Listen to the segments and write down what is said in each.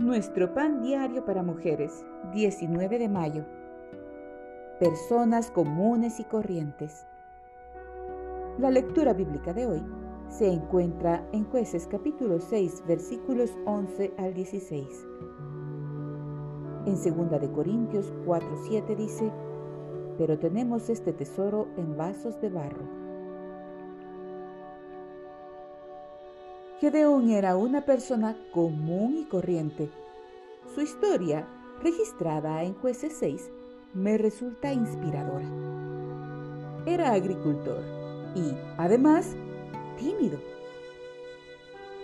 Nuestro pan diario para mujeres, 19 de mayo. Personas comunes y corrientes. La lectura bíblica de hoy se encuentra en jueces capítulo 6 versículos 11 al 16. En 2 de Corintios 4:7 dice, pero tenemos este tesoro en vasos de barro Gedeón era una persona común y corriente. Su historia, registrada en Jueces 6, me resulta inspiradora. Era agricultor y, además, tímido.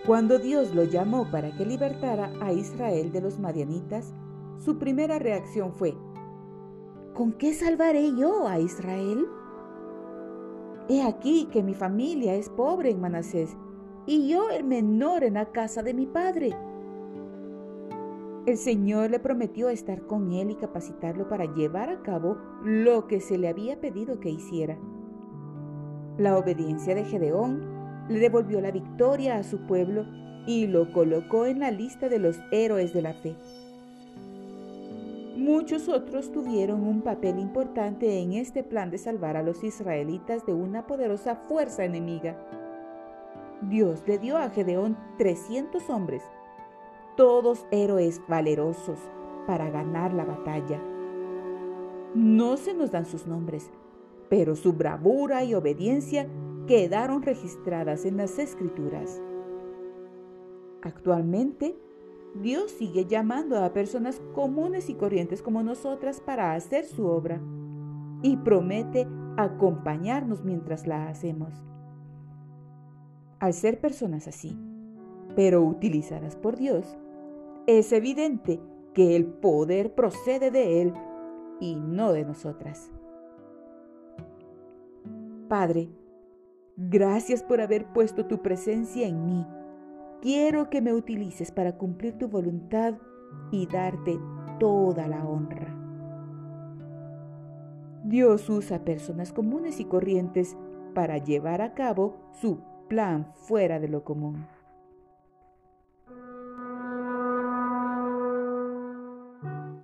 Cuando Dios lo llamó para que libertara a Israel de los madianitas, su primera reacción fue, ¿con qué salvaré yo a Israel? He aquí que mi familia es pobre en Manasés y yo el menor en la casa de mi padre. El Señor le prometió estar con él y capacitarlo para llevar a cabo lo que se le había pedido que hiciera. La obediencia de Gedeón le devolvió la victoria a su pueblo y lo colocó en la lista de los héroes de la fe. Muchos otros tuvieron un papel importante en este plan de salvar a los israelitas de una poderosa fuerza enemiga. Dios le dio a Gedeón 300 hombres, todos héroes valerosos para ganar la batalla. No se nos dan sus nombres, pero su bravura y obediencia quedaron registradas en las escrituras. Actualmente, Dios sigue llamando a personas comunes y corrientes como nosotras para hacer su obra y promete acompañarnos mientras la hacemos. Al ser personas así, pero utilizadas por Dios, es evidente que el poder procede de Él y no de nosotras. Padre, gracias por haber puesto tu presencia en mí. Quiero que me utilices para cumplir tu voluntad y darte toda la honra. Dios usa personas comunes y corrientes para llevar a cabo su plan fuera de lo común.